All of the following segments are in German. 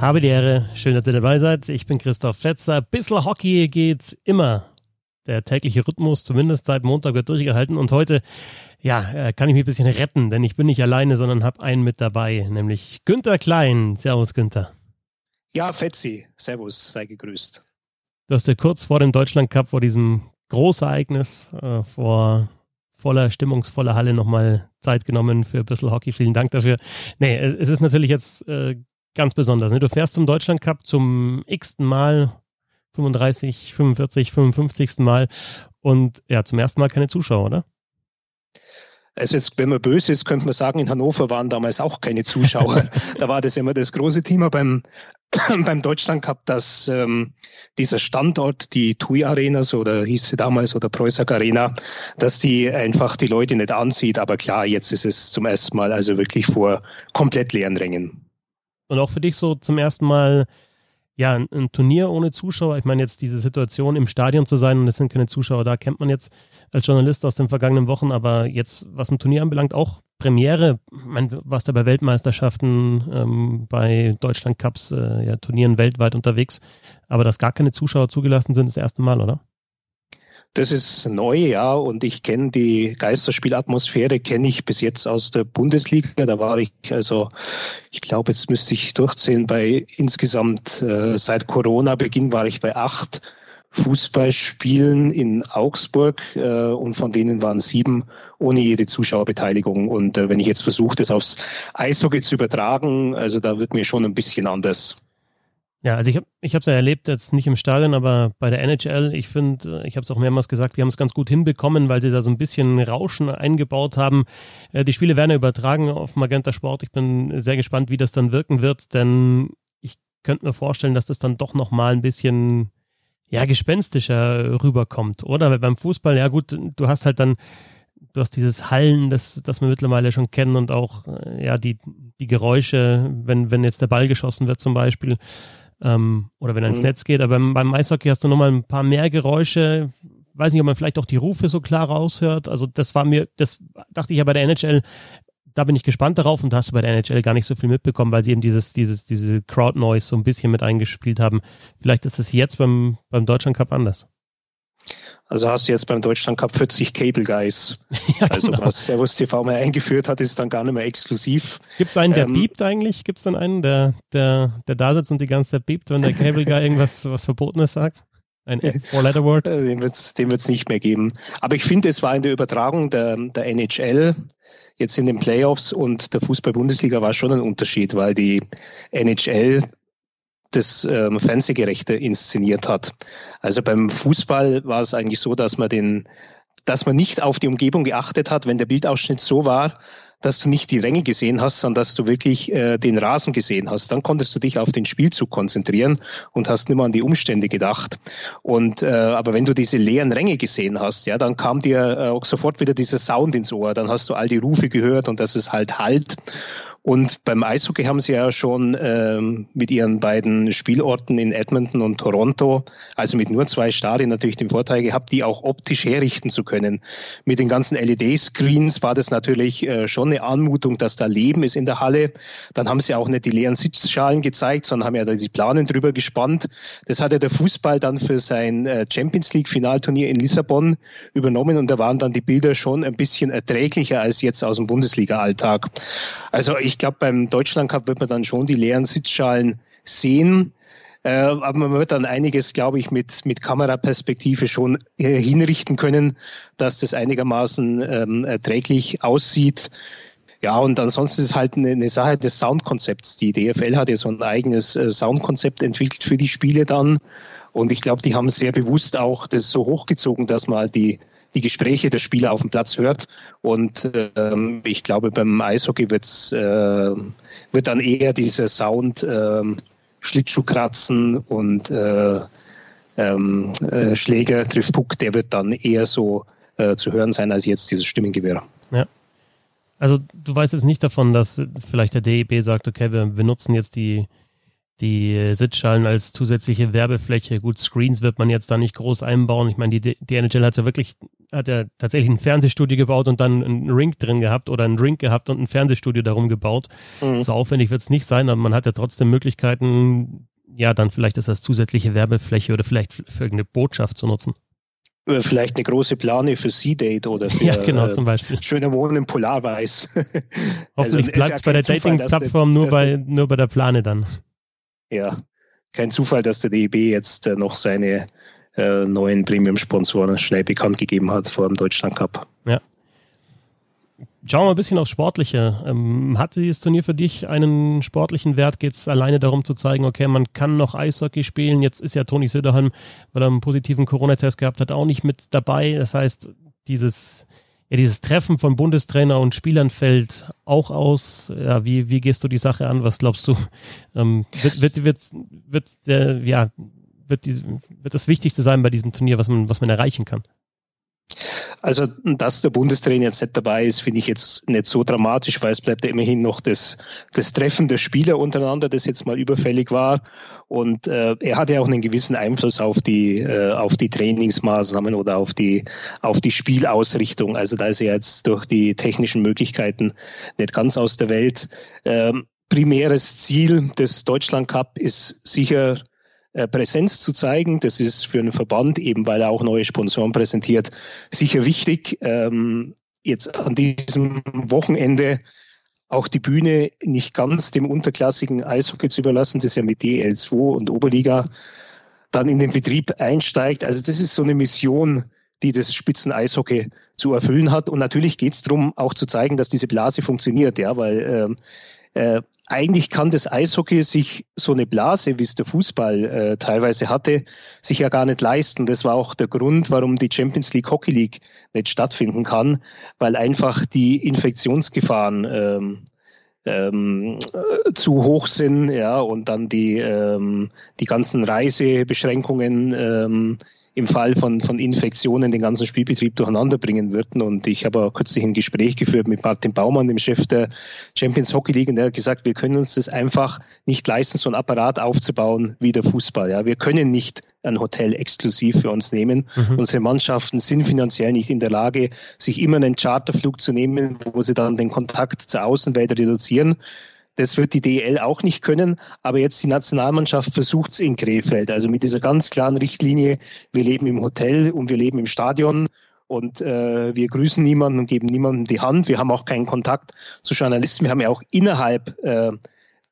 Habe die Ehre, schön, dass ihr dabei seid. Ich bin Christoph Fletzer. Bissl Hockey geht immer. Der tägliche Rhythmus, zumindest seit Montag, wird durchgehalten. Und heute, ja, äh, kann ich mich ein bisschen retten, denn ich bin nicht alleine, sondern habe einen mit dabei, nämlich Günther Klein. Servus, Günther. Ja, Fetzi. Servus, sei gegrüßt. Du hast ja kurz vor dem Deutschland Cup, vor diesem Großereignis, äh, vor voller, stimmungsvoller Halle nochmal Zeit genommen für ein bisschen Hockey. Vielen Dank dafür. Nee, es ist natürlich jetzt äh, ganz besonders. Ne? Du fährst zum Deutschland Cup zum x-ten Mal, 35, 45, 55. Mal und ja, zum ersten Mal keine Zuschauer, oder? Also jetzt, wenn man böse ist, könnte man sagen, in Hannover waren damals auch keine Zuschauer. da war das immer das große Thema beim, beim Deutschland Cup, dass ähm, dieser Standort, die TUI Arena, so oder hieß sie damals, oder Preußack Arena, dass die einfach die Leute nicht ansieht. Aber klar, jetzt ist es zum ersten Mal also wirklich vor komplett leeren Rängen. Und auch für dich so zum ersten Mal ja, ein, ein, Turnier ohne Zuschauer. Ich meine, jetzt diese Situation im Stadion zu sein und es sind keine Zuschauer da, kennt man jetzt als Journalist aus den vergangenen Wochen. Aber jetzt, was ein Turnier anbelangt, auch Premiere. Ich meine, warst du bei Weltmeisterschaften, ähm, bei Deutschland Cups, äh, ja, Turnieren weltweit unterwegs. Aber dass gar keine Zuschauer zugelassen sind, ist das erste Mal, oder? Das ist neu, ja, und ich kenne die Geisterspielatmosphäre, kenne ich bis jetzt aus der Bundesliga. Da war ich, also ich glaube, jetzt müsste ich durchzählen, bei insgesamt äh, seit Corona-Beginn war ich bei acht Fußballspielen in Augsburg äh, und von denen waren sieben ohne jede Zuschauerbeteiligung. Und äh, wenn ich jetzt versuche, das aufs Eishockey zu übertragen, also da wird mir schon ein bisschen anders. Ja, also ich habe ich es ja erlebt, jetzt nicht im Stadion, aber bei der NHL, ich finde, ich habe es auch mehrmals gesagt, die haben es ganz gut hinbekommen, weil sie da so ein bisschen Rauschen eingebaut haben. Äh, die Spiele werden ja übertragen auf Magenta Sport. Ich bin sehr gespannt, wie das dann wirken wird, denn ich könnte mir vorstellen, dass das dann doch nochmal ein bisschen ja, gespenstischer rüberkommt, oder? Weil beim Fußball, ja gut, du hast halt dann, du hast dieses Hallen, das, das wir mittlerweile schon kennen und auch, äh, ja, die, die Geräusche, wenn, wenn jetzt der Ball geschossen wird zum Beispiel ähm, oder wenn er ins mhm. Netz geht. Aber beim, beim Eishockey hast du nochmal ein paar mehr Geräusche. Weiß nicht, ob man vielleicht auch die Rufe so klar raushört. Also das war mir, das dachte ich ja bei der NHL, da bin ich gespannt darauf und da hast du bei der NHL gar nicht so viel mitbekommen, weil sie eben dieses, dieses, diese Crowd Noise so ein bisschen mit eingespielt haben. Vielleicht ist es jetzt beim, beim Deutschland Cup anders. Also hast du jetzt beim Deutschland Cup 40 Cable Guys. ja, also genau. was Servus TV mal eingeführt hat, ist dann gar nicht mehr exklusiv. Gibt es einen, der ähm, biebt eigentlich? Gibt es dann einen, der, der, der da sitzt und die ganze Zeit biebt, wenn der Cable Guy irgendwas was Verbotenes sagt? Ein Four-Letter-Word? Äh, den wird es den wird's nicht mehr geben. Aber ich finde, es war in der Übertragung der, der NHL jetzt in den Playoffs und der Fußball-Bundesliga war schon ein Unterschied, weil die NHL das ähm, Fernsehgerechte inszeniert hat. Also beim Fußball war es eigentlich so, dass man den, dass man nicht auf die Umgebung geachtet hat, wenn der Bildausschnitt so war, dass du nicht die Ränge gesehen hast, sondern dass du wirklich äh, den Rasen gesehen hast. Dann konntest du dich auf den Spielzug konzentrieren und hast nicht mehr an die Umstände gedacht. Und äh, aber wenn du diese leeren Ränge gesehen hast, ja, dann kam dir äh, auch sofort wieder dieser Sound ins Ohr. Dann hast du all die Rufe gehört und das ist halt Halt. Und beim Eishockey haben sie ja schon ähm, mit ihren beiden Spielorten in Edmonton und Toronto, also mit nur zwei Stadien natürlich den Vorteil gehabt, die auch optisch herrichten zu können. Mit den ganzen LED-Screens war das natürlich äh, schon eine Anmutung, dass da Leben ist in der Halle. Dann haben sie auch nicht die leeren Sitzschalen gezeigt, sondern haben ja da die Planen drüber gespannt. Das hat ja der Fußball dann für sein äh, Champions League-Finalturnier in Lissabon übernommen und da waren dann die Bilder schon ein bisschen erträglicher als jetzt aus dem Bundesliga-Alltag. Also ich glaube, beim Deutschland Cup wird man dann schon die leeren Sitzschalen sehen. Äh, aber man wird dann einiges, glaube ich, mit, mit Kameraperspektive schon äh, hinrichten können, dass das einigermaßen ähm, erträglich aussieht. Ja, und ansonsten ist halt eine, eine, Sache des Soundkonzepts. Die DFL hat ja so ein eigenes äh, Soundkonzept entwickelt für die Spiele dann. Und ich glaube, die haben sehr bewusst auch das so hochgezogen, dass man halt die, die Gespräche der Spieler auf dem Platz hört. Und ähm, ich glaube, beim Eishockey wird's, äh, wird dann eher dieser Sound äh, Schlittschuhkratzen und äh, ähm, äh, Schläger trifft Puck, der wird dann eher so äh, zu hören sein als jetzt dieses Stimmengewehr. Ja. Also du weißt jetzt nicht davon, dass vielleicht der DEB sagt, okay, wir, wir nutzen jetzt die die Sitzschalen als zusätzliche Werbefläche. Gut, Screens wird man jetzt da nicht groß einbauen. Ich meine, die, die NHL hat ja wirklich, hat ja tatsächlich ein Fernsehstudio gebaut und dann einen Ring drin gehabt oder einen Ring gehabt und ein Fernsehstudio darum gebaut. Mhm. So aufwendig wird es nicht sein, aber man hat ja trotzdem Möglichkeiten, ja, dann vielleicht ist das zusätzliche Werbefläche oder vielleicht für irgendeine Botschaft zu nutzen. Oder vielleicht eine große Plane für Sea-Date oder für ja, genau, zum Beispiel. Äh, schöner Wohnen im Polarweiß. Hoffentlich also, bleibt es ja bei der Dating-Plattform nur, bei, nur bei der Plane dann. Ja, kein Zufall, dass der DEB jetzt äh, noch seine äh, neuen Premium-Sponsoren schnell bekannt gegeben hat vor dem Deutschland Cup. Ja. Schauen wir mal ein bisschen aufs Sportliche. Ähm, hat dieses Turnier für dich einen sportlichen Wert? Geht es alleine darum zu zeigen, okay, man kann noch Eishockey spielen? Jetzt ist ja Toni Söderholm, weil er einen positiven Corona-Test gehabt hat, auch nicht mit dabei. Das heißt, dieses, ja, dieses Treffen von Bundestrainer und Spielern fällt auch aus. Ja, wie, wie gehst du die Sache an? Was glaubst du? Ähm, wird, wird, wird, wird, der, ja, wird, die, wird das Wichtigste sein bei diesem Turnier, was man, was man erreichen kann? Also, dass der Bundestrainer jetzt nicht dabei ist, finde ich jetzt nicht so dramatisch, weil es bleibt ja immerhin noch das, das Treffen der Spieler untereinander, das jetzt mal überfällig war. Und äh, er hat ja auch einen gewissen Einfluss auf die, äh, auf die Trainingsmaßnahmen oder auf die, auf die Spielausrichtung. Also da ist er jetzt durch die technischen Möglichkeiten nicht ganz aus der Welt. Ähm, primäres Ziel des Deutschland Cup ist sicher Präsenz zu zeigen. Das ist für einen Verband, eben weil er auch neue Sponsoren präsentiert, sicher wichtig. Ähm, jetzt an diesem Wochenende auch die Bühne nicht ganz dem unterklassigen Eishockey zu überlassen, das ja mit DL2 und Oberliga dann in den Betrieb einsteigt. Also das ist so eine Mission, die das Spitzen-Eishockey zu erfüllen hat. Und natürlich geht es darum, auch zu zeigen, dass diese Blase funktioniert, ja, weil äh, äh, eigentlich kann das Eishockey sich so eine Blase, wie es der Fußball äh, teilweise hatte, sich ja gar nicht leisten. Das war auch der Grund, warum die Champions League Hockey League nicht stattfinden kann, weil einfach die Infektionsgefahren ähm, ähm, zu hoch sind, ja, und dann die, ähm, die ganzen Reisebeschränkungen ähm, im Fall von, von Infektionen den ganzen Spielbetrieb durcheinander bringen würden. Und ich habe auch kürzlich ein Gespräch geführt mit Martin Baumann, dem Chef der Champions Hockey League, und der hat gesagt, wir können uns das einfach nicht leisten, so ein Apparat aufzubauen wie der Fußball. Ja, wir können nicht ein Hotel exklusiv für uns nehmen. Mhm. Unsere Mannschaften sind finanziell nicht in der Lage, sich immer einen Charterflug zu nehmen, wo sie dann den Kontakt zur Außenwelt reduzieren. Das wird die DL auch nicht können. Aber jetzt die Nationalmannschaft versucht es in Krefeld. Also mit dieser ganz klaren Richtlinie, wir leben im Hotel und wir leben im Stadion und äh, wir grüßen niemanden und geben niemandem die Hand. Wir haben auch keinen Kontakt zu Journalisten. Wir haben ja auch innerhalb äh,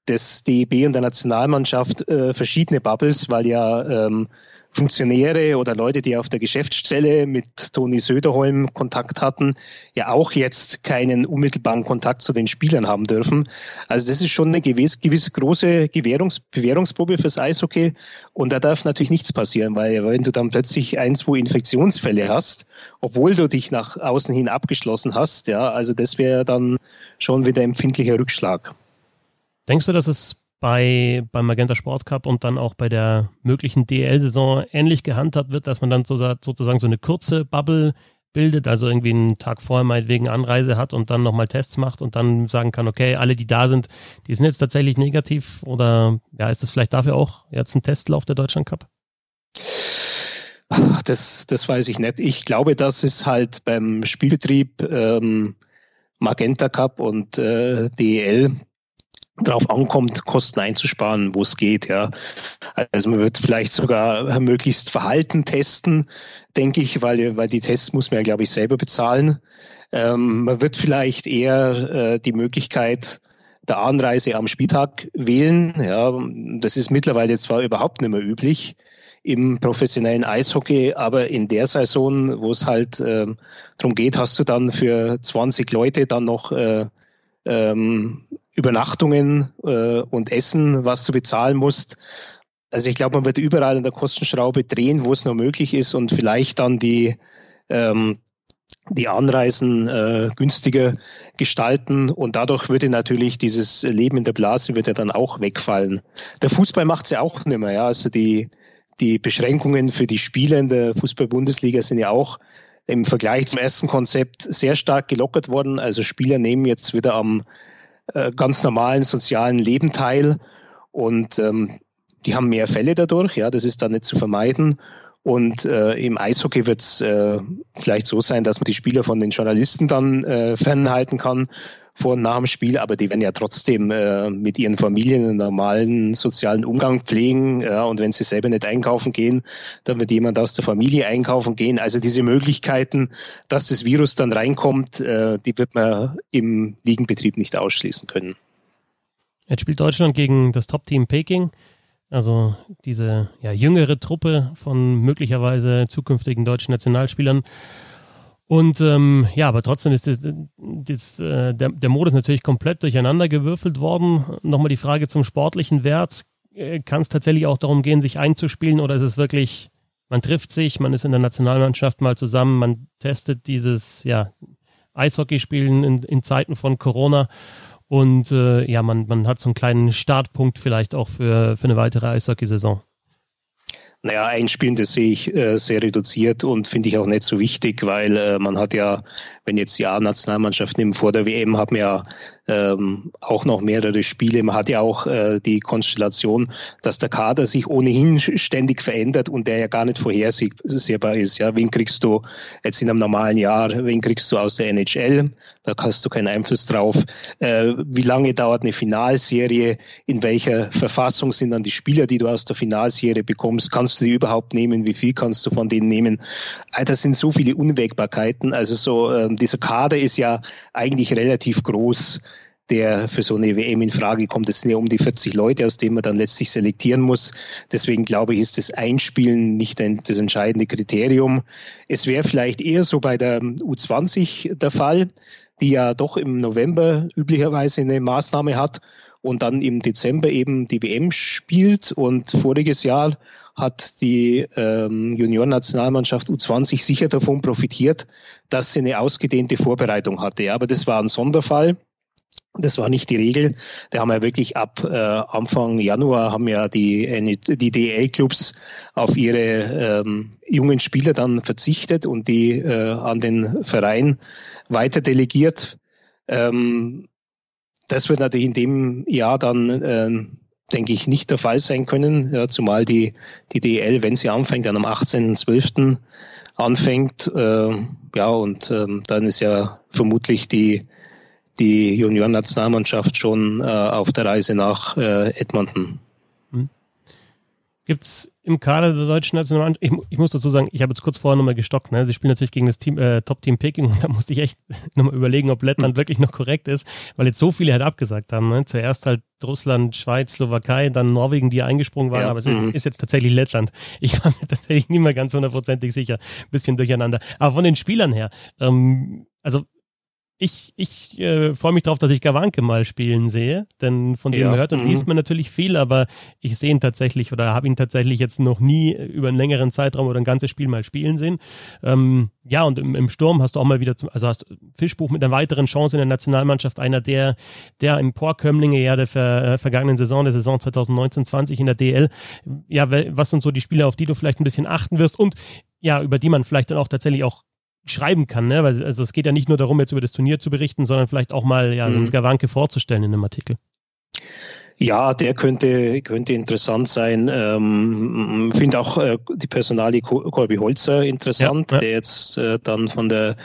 des DEB und der Nationalmannschaft äh, verschiedene Bubbles, weil ja ähm, Funktionäre oder Leute, die auf der Geschäftsstelle mit Toni Söderholm Kontakt hatten, ja auch jetzt keinen unmittelbaren Kontakt zu den Spielern haben dürfen. Also das ist schon eine gewisse, gewisse große Gewährungs Bewährungsprobe fürs Eishockey und da darf natürlich nichts passieren, weil wenn du dann plötzlich ein, zwei Infektionsfälle hast, obwohl du dich nach außen hin abgeschlossen hast, ja, also das wäre dann schon wieder empfindlicher Rückschlag. Denkst du, dass es bei, beim Magenta Sport Cup und dann auch bei der möglichen DL-Saison ähnlich gehandhabt wird, dass man dann sozusagen so eine kurze Bubble bildet, also irgendwie einen Tag vorher meinetwegen Anreise hat und dann nochmal Tests macht und dann sagen kann, okay, alle, die da sind, die sind jetzt tatsächlich negativ oder ja, ist das vielleicht dafür auch jetzt ein Testlauf der Deutschland Cup? Das, das weiß ich nicht. Ich glaube, das ist halt beim Spielbetrieb ähm, Magenta Cup und äh, DEL darauf ankommt, Kosten einzusparen, wo es geht. Ja. Also man wird vielleicht sogar möglichst Verhalten testen, denke ich, weil, weil die Tests muss man ja, glaube ich, selber bezahlen. Ähm, man wird vielleicht eher äh, die Möglichkeit der Anreise am Spieltag wählen. Ja, das ist mittlerweile zwar überhaupt nicht mehr üblich im professionellen Eishockey, aber in der Saison, wo es halt äh, darum geht, hast du dann für 20 Leute dann noch äh, ähm, Übernachtungen äh, und Essen, was du bezahlen musst. Also ich glaube, man wird überall an der Kostenschraube drehen, wo es noch möglich ist und vielleicht dann die, ähm, die Anreisen äh, günstiger gestalten und dadurch würde natürlich dieses Leben in der Blase wird dann auch wegfallen. Der Fußball macht es ja auch nicht mehr, ja. Also die, die Beschränkungen für die Spieler in der Fußball-Bundesliga sind ja auch im Vergleich zum ersten Konzept sehr stark gelockert worden. Also Spieler nehmen jetzt wieder am äh, ganz normalen sozialen Leben teil. Und ähm, die haben mehr Fälle dadurch, ja, das ist dann nicht zu vermeiden. Und äh, im Eishockey wird es äh, vielleicht so sein, dass man die Spieler von den Journalisten dann äh, fernhalten kann vor und nach dem Spiel, aber die werden ja trotzdem äh, mit ihren Familien einen normalen sozialen Umgang pflegen. Ja, und wenn sie selber nicht einkaufen gehen, dann wird jemand aus der Familie einkaufen gehen. Also diese Möglichkeiten, dass das Virus dann reinkommt, äh, die wird man im Ligenbetrieb nicht ausschließen können. Jetzt spielt Deutschland gegen das Top-Team Peking. Also diese ja, jüngere Truppe von möglicherweise zukünftigen deutschen Nationalspielern. Und ähm, ja, aber trotzdem ist das, das, äh, der, der Modus natürlich komplett durcheinander gewürfelt worden. Nochmal die Frage zum sportlichen Wert. Äh, kann es tatsächlich auch darum gehen, sich einzuspielen oder ist es wirklich, man trifft sich, man ist in der Nationalmannschaft mal zusammen, man testet dieses ja, Eishockeyspielen in, in Zeiten von Corona und äh, ja, man, man hat so einen kleinen Startpunkt vielleicht auch für, für eine weitere Eishockeysaison. Naja, einspielen, das sehe ich äh, sehr reduziert und finde ich auch nicht so wichtig, weil äh, man hat ja, wenn jetzt die A-Nationalmannschaft nimmt, vor der WM haben ja ähm, auch noch mehrere Spiele. Man hat ja auch äh, die Konstellation, dass der Kader sich ohnehin ständig verändert und der ja gar nicht vorhersehbar ist. Ja, wen kriegst du jetzt in einem normalen Jahr, wen kriegst du aus der NHL? Da hast du keinen Einfluss drauf. Äh, wie lange dauert eine Finalserie? In welcher Verfassung sind dann die Spieler, die du aus der Finalserie bekommst? Kannst du die überhaupt nehmen? Wie viel kannst du von denen nehmen? Das sind so viele Unwägbarkeiten. Also so, äh, dieser Kader ist ja eigentlich relativ groß der für so eine WM in Frage kommt. Es sind ja um die 40 Leute, aus denen man dann letztlich selektieren muss. Deswegen glaube ich, ist das Einspielen nicht das entscheidende Kriterium. Es wäre vielleicht eher so bei der U20 der Fall, die ja doch im November üblicherweise eine Maßnahme hat und dann im Dezember eben die WM spielt. Und voriges Jahr hat die ähm, Juniorennationalmannschaft U20 sicher davon profitiert, dass sie eine ausgedehnte Vorbereitung hatte. Aber das war ein Sonderfall. Das war nicht die Regel. Da haben wir wirklich ab äh, Anfang Januar haben ja die, die DL-Clubs auf ihre ähm, jungen Spieler dann verzichtet und die äh, an den Verein weiter delegiert. Ähm, das wird natürlich in dem Jahr dann, äh, denke ich, nicht der Fall sein können, ja, zumal die, die DL, wenn sie anfängt, dann am 18.12. anfängt. Äh, ja, und ähm, dann ist ja vermutlich die die Juniorennationalmannschaft schon äh, auf der Reise nach äh, Edmonton. Hm. Gibt es im Kader der deutschen Nationalmannschaft, ich, ich, muss dazu sagen, ich habe jetzt kurz vorher nochmal gestockt, ne? sie spielen natürlich gegen das Team, äh, Top-Team Peking und da musste ich echt nochmal überlegen, ob Lettland hm. wirklich noch korrekt ist, weil jetzt so viele halt abgesagt haben. Ne? Zuerst halt Russland, Schweiz, Slowakei, dann Norwegen, die eingesprungen waren, ja. aber es ist, mhm. ist, jetzt tatsächlich Lettland. Ich war mir tatsächlich nicht mehr ganz hundertprozentig sicher, bisschen durcheinander. Aber von den Spielern her, ähm, also ich, ich äh, freue mich darauf, dass ich Gawanke mal spielen sehe, denn von dem ja. hört und mhm. liest man natürlich viel, aber ich sehe ihn tatsächlich oder habe ihn tatsächlich jetzt noch nie über einen längeren Zeitraum oder ein ganzes Spiel mal spielen sehen. Ähm, ja, und im, im, Sturm hast du auch mal wieder, zum, also hast Fischbuch mit einer weiteren Chance in der Nationalmannschaft, einer der, der im Porkömmlinge ja der ver, äh, vergangenen Saison, der Saison 2019-20 in der DL, ja, was sind so die Spiele, auf die du vielleicht ein bisschen achten wirst und ja, über die man vielleicht dann auch tatsächlich auch schreiben kann, ne? Weil also es geht ja nicht nur darum, jetzt über das Turnier zu berichten, sondern vielleicht auch mal ja, so einen mhm. Gawanke vorzustellen in einem Artikel. Ja, der könnte, könnte interessant sein. Ähm, Finde auch äh, die Personalie Colby Holzer interessant, ja, ja. der jetzt äh, dann von der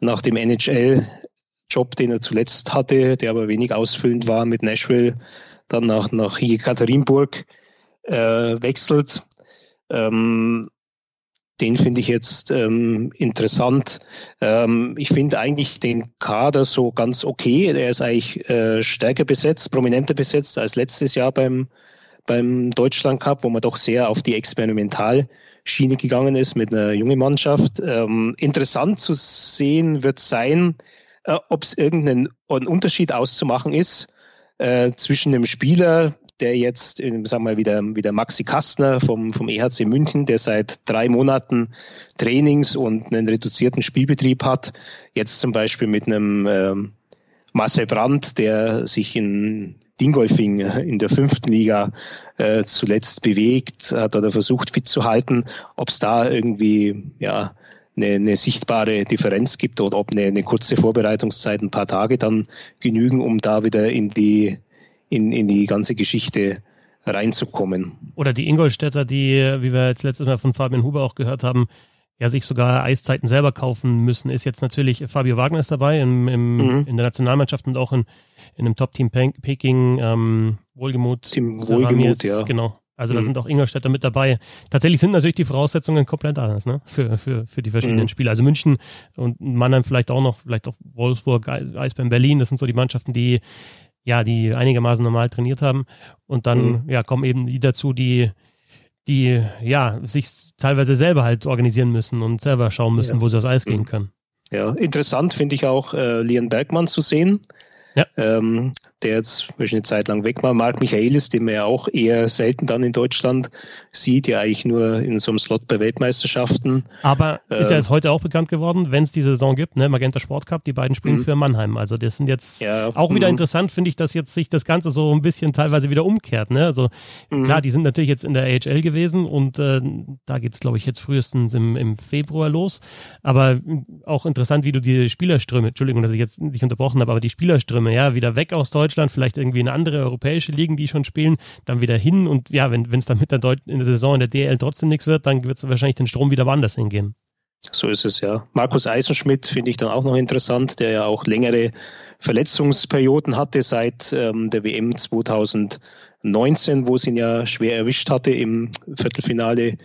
nach dem NHL-Job, den er zuletzt hatte, der aber wenig ausfüllend war mit Nashville, dann nach, nach Jekaterinburg äh, wechselt. Ähm, den finde ich jetzt ähm, interessant. Ähm, ich finde eigentlich den Kader so ganz okay. Er ist eigentlich äh, stärker besetzt, prominenter besetzt als letztes Jahr beim, beim Deutschland Cup, wo man doch sehr auf die Experimentalschiene gegangen ist mit einer jungen Mannschaft. Ähm, interessant zu sehen wird sein, äh, ob es irgendeinen Unterschied auszumachen ist äh, zwischen dem Spieler, der jetzt, sagen wir mal, wieder, wieder Maxi Kastner vom, vom EHC München, der seit drei Monaten Trainings und einen reduzierten Spielbetrieb hat, jetzt zum Beispiel mit einem ähm, Marcel Brandt, der sich in Dingolfing in der fünften Liga äh, zuletzt bewegt, hat er versucht fit zu halten, ob es da irgendwie ja eine, eine sichtbare Differenz gibt oder ob eine, eine kurze Vorbereitungszeit, ein paar Tage dann genügen, um da wieder in die in, in die ganze Geschichte reinzukommen. Oder die Ingolstädter, die, wie wir jetzt letztes Mal von Fabian Huber auch gehört haben, ja, sich sogar Eiszeiten selber kaufen müssen, ist jetzt natürlich Fabio Wagner ist dabei im, im, mhm. in der Nationalmannschaft und auch in, in einem Top-Team Peking, ähm, Wohlgemut. Team Wohlgemut, ja. Genau. Also mhm. da sind auch Ingolstädter mit dabei. Tatsächlich sind natürlich die Voraussetzungen komplett anders, ne? Für, für, für die verschiedenen mhm. Spiele. Also München und Mannheim vielleicht auch noch, vielleicht auch Wolfsburg, Eisbären Berlin, das sind so die Mannschaften, die ja, die einigermaßen normal trainiert haben. Und dann mhm. ja, kommen eben die dazu, die die ja sich teilweise selber halt organisieren müssen und selber schauen müssen, ja. wo sie aufs Eis gehen mhm. können. Ja, interessant finde ich auch äh, Lian Bergmann zu sehen, ja. ähm, der jetzt eine Zeit lang weg war. Marc Michaelis, den man ja auch eher selten dann in Deutschland sieht, ja eigentlich nur in so einem Slot bei Weltmeisterschaften. Aber ähm, ist ja jetzt heute auch bekannt geworden, wenn es die Saison gibt, ne? Magenta Sport Cup, die beiden spielen mhm. für Mannheim. Also das sind jetzt ja, auch wieder mhm. interessant, finde ich, dass jetzt sich das Ganze so ein bisschen teilweise wieder umkehrt. Ne? Also mhm. klar, die sind natürlich jetzt in der AHL gewesen und äh, da geht es, glaube ich, jetzt frühestens im, im Februar los. Aber auch interessant, wie du die Spielerströme, Entschuldigung, dass ich jetzt nicht unterbrochen habe, aber die Spielerströme, ja, wieder weg aus Deutschland, vielleicht irgendwie in andere europäische Ligen, die schon spielen, dann wieder hin und ja, wenn es dann mit der Deut in der Saison in der DL trotzdem nichts wird, dann wird es wahrscheinlich den Strom wieder woanders hingehen. So ist es ja. Markus Eisenschmidt finde ich dann auch noch interessant, der ja auch längere Verletzungsperioden hatte seit ähm, der WM 2019, wo es ihn ja schwer erwischt hatte im Viertelfinale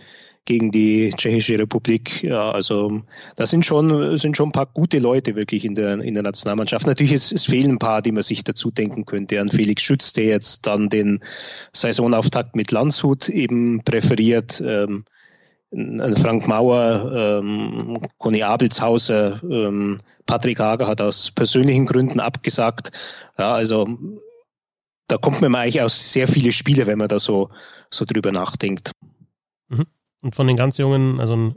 gegen die Tschechische Republik. Ja, also da sind schon, sind schon ein paar gute Leute wirklich in der, in der Nationalmannschaft. Natürlich es, es fehlen ein paar, die man sich dazu denken könnte. An Felix Schütz, der jetzt dann den Saisonauftakt mit Landshut eben präferiert. Ähm, Frank Mauer, ähm, Conny Abelshauser, ähm, Patrick Hager hat aus persönlichen Gründen abgesagt. Ja, also da kommt man eigentlich aus sehr viele Spiele, wenn man da so, so drüber nachdenkt. Mhm. Und von den ganz Jungen, also ein,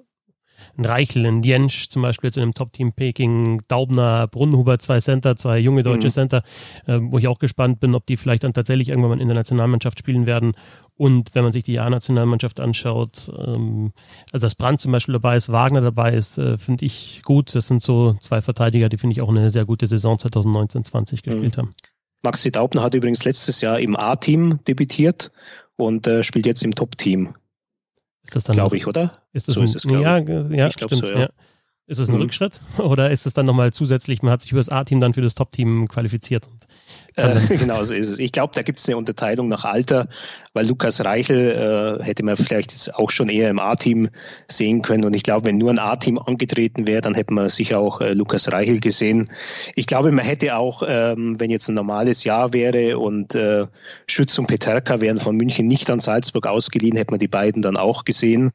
ein Reichel, ein Jensch zum Beispiel zu einem Top-Team Peking, Daubner, Brunnenhuber, zwei Center, zwei junge deutsche mhm. Center, äh, wo ich auch gespannt bin, ob die vielleicht dann tatsächlich irgendwann mal in der Nationalmannschaft spielen werden. Und wenn man sich die A-Nationalmannschaft anschaut, ähm, also dass Brandt zum Beispiel dabei ist, Wagner dabei ist, äh, finde ich gut. Das sind so zwei Verteidiger, die finde ich auch eine sehr gute Saison 2019-20 gespielt mhm. haben. Maxi Daubner hat übrigens letztes Jahr im A-Team debütiert und äh, spielt jetzt im Top-Team. Ist das dann glaube ich, oder? Ist das so ein, ist es, ja, ja, stimmt. So, ja. ja. Ist es ein mhm. Rückschritt oder ist es dann nochmal zusätzlich, man hat sich über das A-Team dann für das Top-Team qualifiziert? Äh, genau so ist es. Ich glaube, da gibt es eine Unterteilung nach Alter, weil Lukas Reichel äh, hätte man vielleicht jetzt auch schon eher im A-Team sehen können. Und ich glaube, wenn nur ein A-Team angetreten wäre, dann hätte man sicher auch äh, Lukas Reichel gesehen. Ich glaube, man hätte auch, ähm, wenn jetzt ein normales Jahr wäre und äh, Schütz und Peterka wären von München nicht an Salzburg ausgeliehen, hätte man die beiden dann auch gesehen.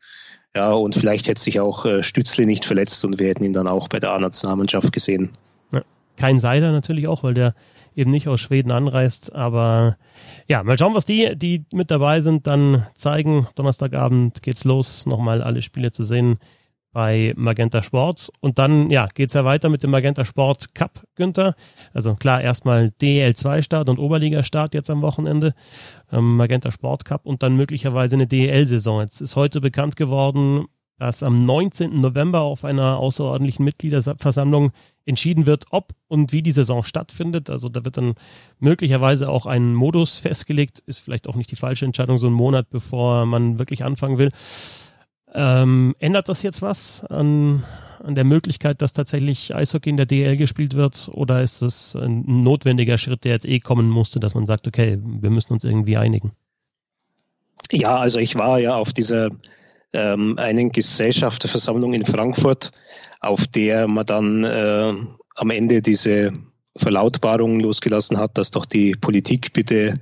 Ja, und vielleicht hätte sich auch äh, Stützle nicht verletzt und wir hätten ihn dann auch bei der A-Nationalmannschaft gesehen. Ja. Kein Seiler natürlich auch, weil der eben nicht aus Schweden anreist. Aber ja, mal schauen, was die, die mit dabei sind, dann zeigen. Donnerstagabend geht's los, nochmal alle Spiele zu sehen bei Magenta Sport. Und dann, ja, geht's ja weiter mit dem Magenta Sport Cup, Günther. Also klar, erstmal DL2-Start und Oberliga-Start jetzt am Wochenende. Ähm, Magenta Sport Cup und dann möglicherweise eine DL-Saison. Jetzt ist heute bekannt geworden, dass am 19. November auf einer außerordentlichen Mitgliederversammlung entschieden wird, ob und wie die Saison stattfindet. Also da wird dann möglicherweise auch ein Modus festgelegt. Ist vielleicht auch nicht die falsche Entscheidung, so einen Monat bevor man wirklich anfangen will. Ähm, ändert das jetzt was an, an der Möglichkeit, dass tatsächlich Eishockey in der DL gespielt wird? Oder ist es ein notwendiger Schritt, der jetzt eh kommen musste, dass man sagt, okay, wir müssen uns irgendwie einigen? Ja, also ich war ja auf dieser ähm, einen Gesellschafterversammlung in Frankfurt, auf der man dann äh, am Ende diese Verlautbarung losgelassen hat, dass doch die Politik bitte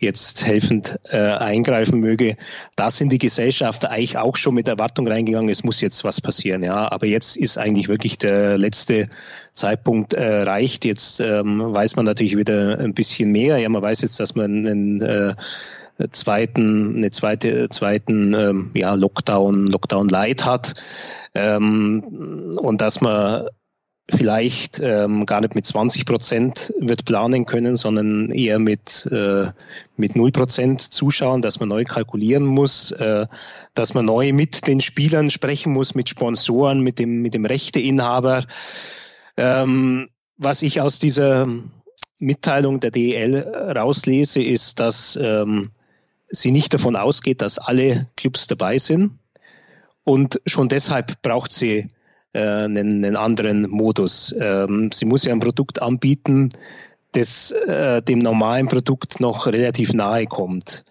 jetzt helfend äh, eingreifen möge. Da sind die Gesellschafter eigentlich auch schon mit Erwartung reingegangen, es muss jetzt was passieren. Ja, aber jetzt ist eigentlich wirklich der letzte Zeitpunkt erreicht. Jetzt ähm, weiß man natürlich wieder ein bisschen mehr. Ja, man weiß jetzt, dass man einen äh, zweiten, eine zweite, zweiten ähm, ja, Lockdown, Lockdown Light hat ähm, und dass man vielleicht ähm, gar nicht mit 20 Prozent wird planen können, sondern eher mit, äh, mit 0 Prozent zuschauen, dass man neu kalkulieren muss, äh, dass man neu mit den Spielern sprechen muss, mit Sponsoren, mit dem, mit dem Rechteinhaber. Ähm, was ich aus dieser Mitteilung der DEL rauslese, ist, dass ähm, sie nicht davon ausgeht, dass alle Clubs dabei sind. Und schon deshalb braucht sie äh, einen, einen, anderen Modus. Ähm, sie muss ja ein Produkt anbieten, das äh, dem normalen Produkt noch relativ nahe kommt.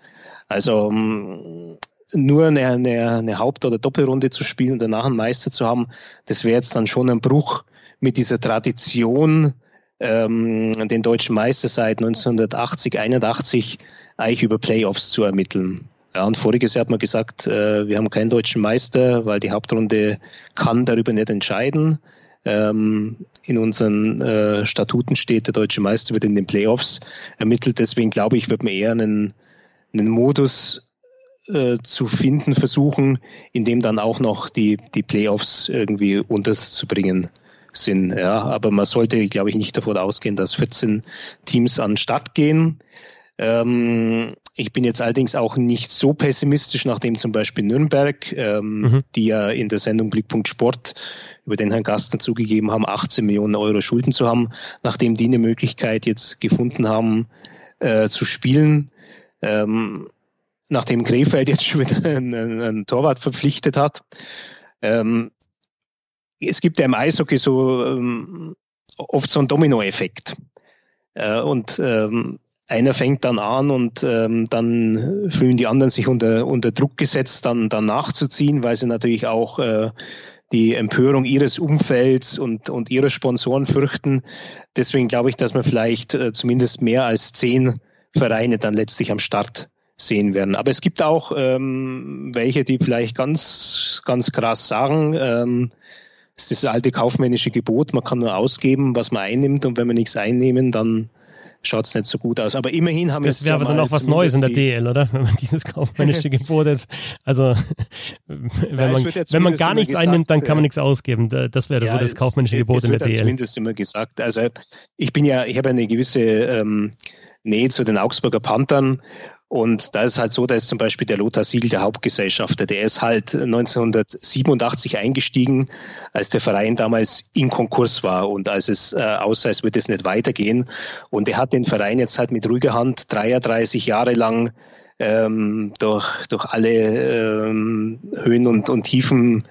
Also ähm, nur eine, eine, eine Haupt- oder Doppelrunde zu spielen und danach einen Meister zu haben, das wäre jetzt dann schon ein Bruch mit dieser Tradition, ähm, den deutschen Meister seit 1980, 81 eigentlich über Playoffs zu ermitteln. Ja, und voriges Jahr hat man gesagt, äh, wir haben keinen deutschen Meister, weil die Hauptrunde kann darüber nicht entscheiden. Ähm, in unseren äh, Statuten steht, der deutsche Meister wird in den Playoffs ermittelt. Deswegen glaube ich, wird man eher einen, einen Modus äh, zu finden versuchen, in dem dann auch noch die, die Playoffs irgendwie unterzubringen sind. Ja, aber man sollte, glaube ich, nicht davon ausgehen, dass 14 Teams an Start gehen. Ähm, ich bin jetzt allerdings auch nicht so pessimistisch, nachdem zum Beispiel Nürnberg, ähm, mhm. die ja in der Sendung Blickpunkt Sport über den Herrn Gastner zugegeben haben, 18 Millionen Euro Schulden zu haben, nachdem die eine Möglichkeit jetzt gefunden haben, äh, zu spielen. Ähm, nachdem Krefeld jetzt schon wieder einen, einen Torwart verpflichtet hat. Ähm, es gibt ja im Eishockey so ähm, oft so einen Dominoeffekt. Äh, und ähm, einer fängt dann an und ähm, dann fühlen die anderen sich unter, unter Druck gesetzt, dann, dann nachzuziehen, weil sie natürlich auch äh, die Empörung ihres Umfelds und, und ihrer Sponsoren fürchten. Deswegen glaube ich, dass man vielleicht äh, zumindest mehr als zehn Vereine dann letztlich am Start sehen werden. Aber es gibt auch ähm, welche, die vielleicht ganz, ganz krass sagen, ähm, ist das alte kaufmännische Gebot, man kann nur ausgeben, was man einnimmt und wenn wir nichts einnehmen, dann schaut es nicht so gut aus. Aber immerhin haben wir Das wäre aber dann auch was Neues in der DL, oder? Wenn man dieses kaufmännische Gebot jetzt, also wenn man, ja wenn man gar nichts gesagt, einnimmt, dann kann man nichts ausgeben. Das wäre ja, so das kaufmännische es, Gebot es in der DL. zumindest immer gesagt. Also ich bin ja, ich habe eine gewisse ähm, Nähe zu den Augsburger Panthern und da ist halt so, da ist zum Beispiel der Lothar Siegel, der Hauptgesellschafter, der ist halt 1987 eingestiegen, als der Verein damals in Konkurs war und als es äh, aussah, es wird es nicht weitergehen. Und er hat den Verein jetzt halt mit ruhiger Hand 33 Jahre lang ähm, durch, durch alle ähm, Höhen und, und Tiefen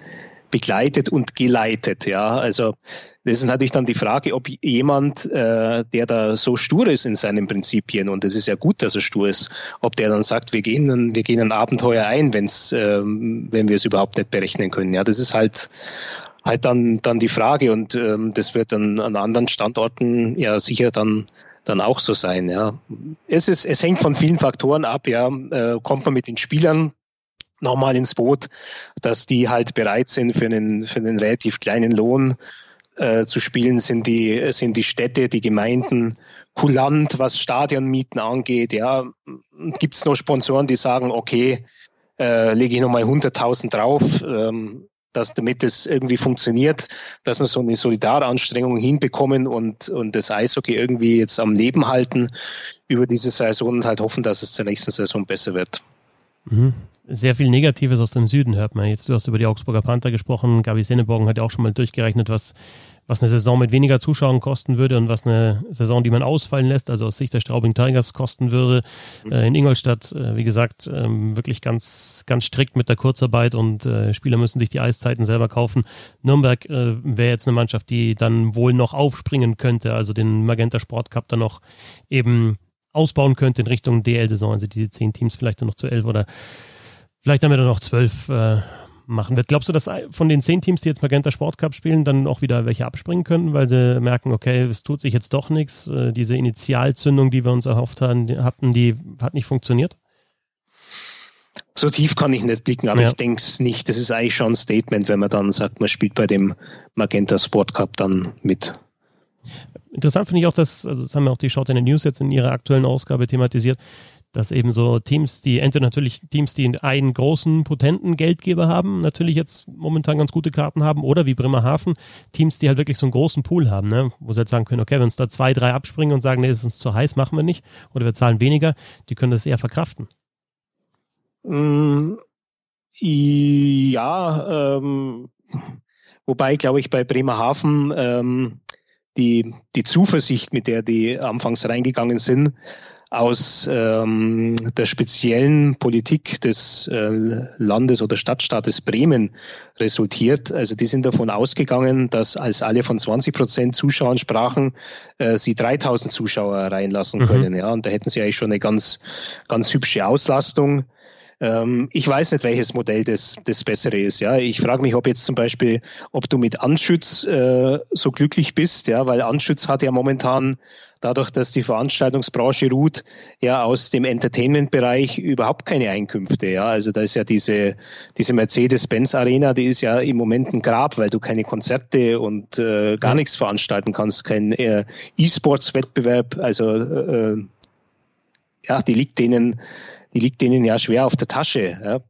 begleitet und geleitet. Ja, also das ist natürlich dann die Frage, ob jemand, äh, der da so stur ist in seinen Prinzipien, und es ist ja gut, dass er stur ist, ob der dann sagt, wir gehen, wir gehen ein Abenteuer ein, wenn's, ähm, wenn wir es überhaupt nicht berechnen können. Ja, das ist halt halt dann, dann die Frage und ähm, das wird dann an anderen Standorten ja sicher dann dann auch so sein. Ja, es ist, es hängt von vielen Faktoren ab. Ja, äh, kommt man mit den Spielern nochmal ins Boot, dass die halt bereit sind für einen für einen relativ kleinen Lohn äh, zu spielen, sind die, sind die Städte, die Gemeinden kulant, was Stadionmieten angeht. Ja, gibt es noch Sponsoren, die sagen, okay, äh, lege ich nochmal 100.000 drauf, ähm, dass damit es irgendwie funktioniert, dass wir so eine Solidaranstrengung hinbekommen und, und das Eishockey irgendwie jetzt am Leben halten über diese Saison und halt hoffen, dass es zur nächsten Saison besser wird. Mhm sehr viel Negatives aus dem Süden hört man. Jetzt, du hast über die Augsburger Panther gesprochen. Gabi Senneborgen hat ja auch schon mal durchgerechnet, was, was eine Saison mit weniger Zuschauern kosten würde und was eine Saison, die man ausfallen lässt, also aus Sicht der Straubing Tigers kosten würde. Mhm. Äh, in Ingolstadt, äh, wie gesagt, ähm, wirklich ganz, ganz strikt mit der Kurzarbeit und äh, Spieler müssen sich die Eiszeiten selber kaufen. Nürnberg äh, wäre jetzt eine Mannschaft, die dann wohl noch aufspringen könnte, also den Magenta Sport Cup dann noch eben ausbauen könnte in Richtung DL-Saison, also diese zehn Teams vielleicht noch zu elf oder vielleicht damit er noch zwölf äh, machen wird. Glaubst du, dass von den zehn Teams, die jetzt Magenta Sport Cup spielen, dann auch wieder welche abspringen könnten, weil sie merken, okay, es tut sich jetzt doch nichts. Äh, diese Initialzündung, die wir uns erhofft hatten, hatten die hat nicht funktioniert? So tief kann ich nicht blicken, aber ja. ich denke es nicht. Das ist eigentlich schon ein Statement, wenn man dann sagt, man spielt bei dem Magenta Sport Cup dann mit. Interessant finde ich auch, dass, also das haben ja auch die Short in the News jetzt in ihrer aktuellen Ausgabe thematisiert, dass eben so Teams, die entweder natürlich Teams, die einen großen, potenten Geldgeber haben, natürlich jetzt momentan ganz gute Karten haben, oder wie Bremerhaven, Teams, die halt wirklich so einen großen Pool haben, ne? wo sie halt sagen können, okay, wenn uns da zwei, drei abspringen und sagen, nee, das ist uns zu heiß, machen wir nicht, oder wir zahlen weniger, die können das eher verkraften. Mm, ja, ähm, wobei, glaube ich, bei Bremerhaven ähm, die, die Zuversicht, mit der die anfangs reingegangen sind, aus ähm, der speziellen Politik des äh, Landes oder Stadtstaates Bremen resultiert. Also die sind davon ausgegangen, dass als alle von 20 Prozent Zuschauern sprachen, äh, sie 3000 Zuschauer reinlassen mhm. können. Ja, und da hätten sie eigentlich schon eine ganz, ganz hübsche Auslastung. Ähm, ich weiß nicht, welches Modell das, das bessere ist. Ja, ich frage mich, ob jetzt zum Beispiel, ob du mit Anschütz äh, so glücklich bist, ja, weil Anschütz hat ja momentan dadurch, dass die Veranstaltungsbranche ruht, ja aus dem Entertainment-Bereich überhaupt keine Einkünfte. Ja, also da ist ja diese, diese Mercedes-Benz-Arena, die ist ja im Moment ein Grab, weil du keine Konzerte und äh, gar nichts veranstalten kannst, kein äh, E-Sports-Wettbewerb. Also äh, ja, die liegt denen die liegt denen ja schwer auf der Tasche. Ja.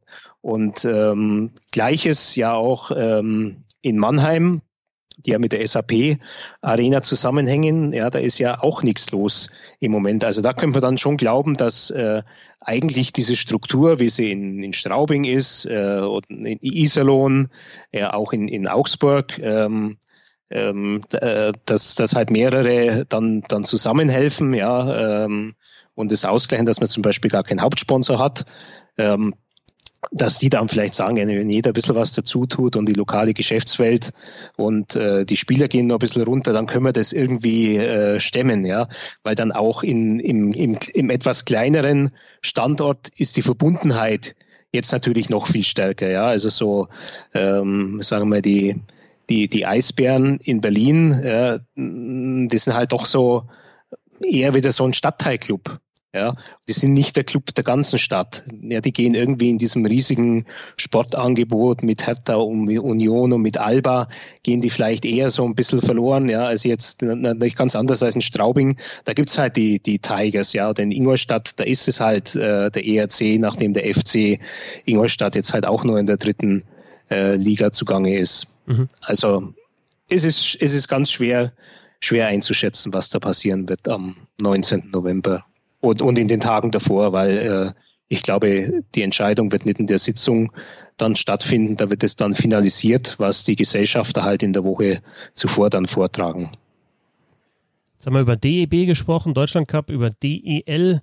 Und ähm, gleiches ja auch ähm, in Mannheim, die ja mit der SAP Arena zusammenhängen, ja, da ist ja auch nichts los im Moment. Also da können wir dann schon glauben, dass äh, eigentlich diese Struktur, wie sie in, in Straubing ist, äh, in Iserlohn, ja, auch in, in Augsburg, ähm, ähm, äh, dass, dass halt mehrere dann, dann zusammenhelfen, ja, ähm, und das ausgleichen, dass man zum Beispiel gar keinen Hauptsponsor hat. Ähm, dass die dann vielleicht sagen, wenn jeder ein bisschen was dazu tut und die lokale Geschäftswelt und äh, die Spieler gehen noch ein bisschen runter, dann können wir das irgendwie äh, stemmen, ja. Weil dann auch in, im, im, im etwas kleineren Standort ist die Verbundenheit jetzt natürlich noch viel stärker, ja. Also so, ähm, sagen wir, die, die, die Eisbären in Berlin, äh, die sind halt doch so eher wieder so ein Stadtteilclub. Ja, die sind nicht der Club der ganzen Stadt. Ja, die gehen irgendwie in diesem riesigen Sportangebot mit Hertha und Union und mit Alba gehen die vielleicht eher so ein bisschen verloren, ja, als jetzt natürlich ganz anders als in Straubing. Da gibt's halt die, die Tigers, ja, oder in Ingolstadt, da ist es halt äh, der ERC, nachdem der FC Ingolstadt jetzt halt auch nur in der dritten äh, Liga zugange ist. Mhm. Also es ist, es ist ganz schwer, schwer einzuschätzen, was da passieren wird am 19. November und, und in den Tagen davor, weil äh, ich glaube, die Entscheidung wird nicht in der Sitzung dann stattfinden, da wird es dann finalisiert, was die Gesellschafter halt in der Woche zuvor dann vortragen. Jetzt haben wir über DEB gesprochen, Deutschland Cup, über DEL. Wenn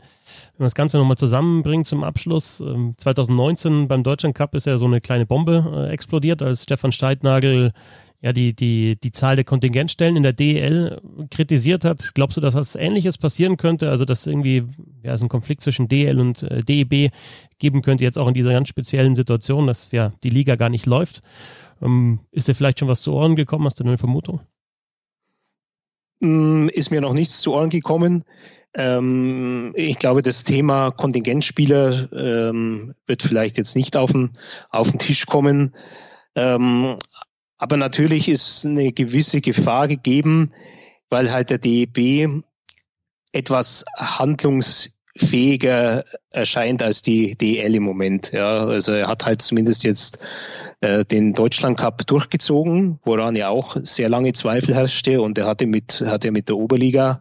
man das Ganze nochmal zusammenbringt zum Abschluss, 2019 ähm, beim Deutschland Cup ist ja so eine kleine Bombe äh, explodiert, als Stefan Steitnagel ja die, die, die Zahl der Kontingentstellen in der DEL kritisiert hat. Glaubst du, dass was Ähnliches passieren könnte? Also, dass irgendwie ja, es einen Konflikt zwischen DEL und äh, DEB geben könnte, jetzt auch in dieser ganz speziellen Situation, dass ja die Liga gar nicht läuft. Ähm, ist dir vielleicht schon was zu Ohren gekommen? Hast du eine Vermutung? Mm, ist mir noch nichts zu Ohren gekommen. Ähm, ich glaube, das Thema Kontingentspieler ähm, wird vielleicht jetzt nicht auf den, auf den Tisch kommen. Ähm, aber natürlich ist eine gewisse Gefahr gegeben, weil halt der DEB etwas handlungsfähiger erscheint als die DEL im Moment. Ja, also er hat halt zumindest jetzt äh, den Deutschland Cup durchgezogen, woran ja auch sehr lange Zweifel herrschte und er hatte mit, hatte mit der Oberliga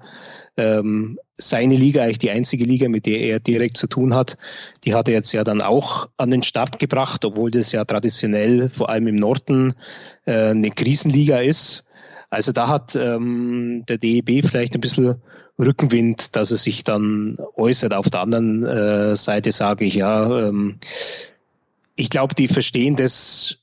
ähm, seine Liga, eigentlich die einzige Liga, mit der er direkt zu tun hat, die hat er jetzt ja dann auch an den Start gebracht, obwohl das ja traditionell vor allem im Norden äh, eine Krisenliga ist. Also da hat ähm, der DEB vielleicht ein bisschen Rückenwind, dass er sich dann äußert. Auf der anderen äh, Seite sage ich ja, ähm, ich glaube, die verstehen das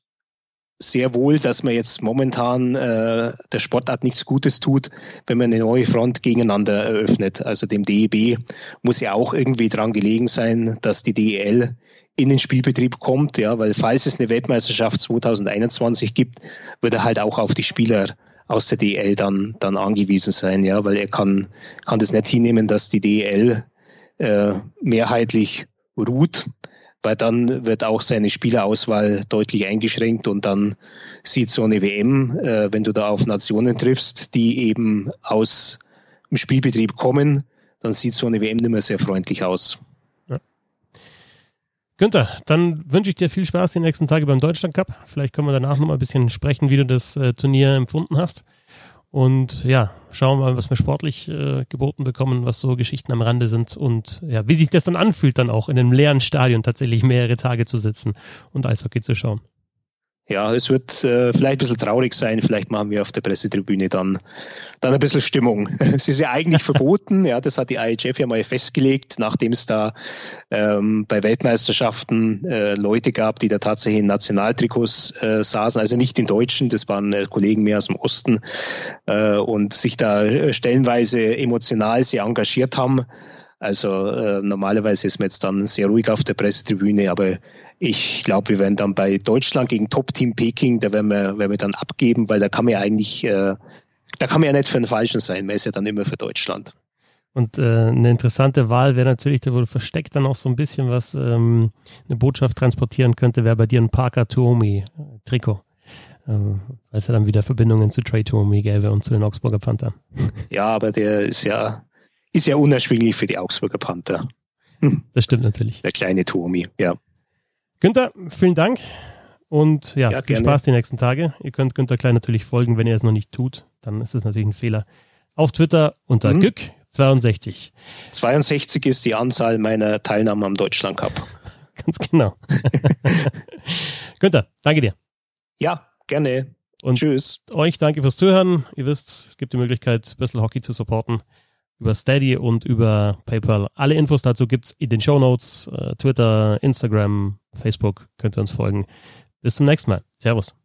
sehr wohl, dass man jetzt momentan äh, der Sportart nichts Gutes tut, wenn man eine neue Front gegeneinander eröffnet. Also dem DEB muss ja auch irgendwie dran gelegen sein, dass die DEL in den Spielbetrieb kommt, ja, weil falls es eine Weltmeisterschaft 2021 gibt, wird er halt auch auf die Spieler aus der DEL dann, dann angewiesen sein, ja, weil er kann, kann das nicht hinnehmen, dass die DEL äh, mehrheitlich ruht weil dann wird auch seine Spielerauswahl deutlich eingeschränkt und dann sieht so eine WM, äh, wenn du da auf Nationen triffst, die eben aus dem Spielbetrieb kommen, dann sieht so eine WM nicht mehr sehr freundlich aus. Günther, dann wünsche ich dir viel Spaß die nächsten Tage beim Deutschland Cup. Vielleicht können wir danach noch mal ein bisschen sprechen, wie du das äh, Turnier empfunden hast. Und ja, schauen wir mal, was wir sportlich äh, geboten bekommen, was so Geschichten am Rande sind und ja, wie sich das dann anfühlt, dann auch in einem leeren Stadion tatsächlich mehrere Tage zu sitzen und Eishockey zu schauen. Ja, es wird äh, vielleicht ein bisschen traurig sein. Vielleicht machen wir auf der Pressetribüne dann, dann ein bisschen Stimmung. es ist ja eigentlich verboten. Ja, das hat die IHF ja mal festgelegt, nachdem es da ähm, bei Weltmeisterschaften äh, Leute gab, die da tatsächlich in Nationaltrikots äh, saßen. Also nicht in Deutschen, das waren äh, Kollegen mehr aus dem Osten äh, und sich da äh, stellenweise emotional sehr engagiert haben. Also äh, normalerweise ist man jetzt dann sehr ruhig auf der Pressetribüne, aber ich glaube, wir werden dann bei Deutschland gegen Top-Team Peking, da werden wir, werden wir dann abgeben, weil da kann man ja eigentlich, äh, da kann man ja nicht für den Falschen sein, man ist ja dann immer für Deutschland. Und äh, eine interessante Wahl wäre natürlich, da wohl versteckt dann auch so ein bisschen was, ähm, eine Botschaft transportieren könnte, wäre bei dir ein Parker Tuomi-Trikot. Äh, weil es ja dann wieder Verbindungen zu Trey Tuomi gäbe und zu den Augsburger Panthern. Ja, aber der ist ja, ist ja unerschwinglich für die Augsburger Panther. Hm. Das stimmt natürlich. Der kleine Tomi, ja. Günther, vielen Dank und ja, ja viel gerne. Spaß die nächsten Tage. Ihr könnt Günther Klein natürlich folgen, wenn ihr es noch nicht tut, dann ist es natürlich ein Fehler. Auf Twitter unter mhm. Gück62. 62 ist die Anzahl meiner Teilnahme am Deutschland Cup. Ganz genau. Günther, danke dir. Ja, gerne. Und Tschüss. Euch danke fürs Zuhören. Ihr wisst, es gibt die Möglichkeit, Bissl Hockey zu supporten über Steady und über PayPal. Alle Infos dazu gibt es in den Show Notes, äh, Twitter, Instagram, Facebook, könnt ihr uns folgen. Bis zum nächsten Mal. Servus.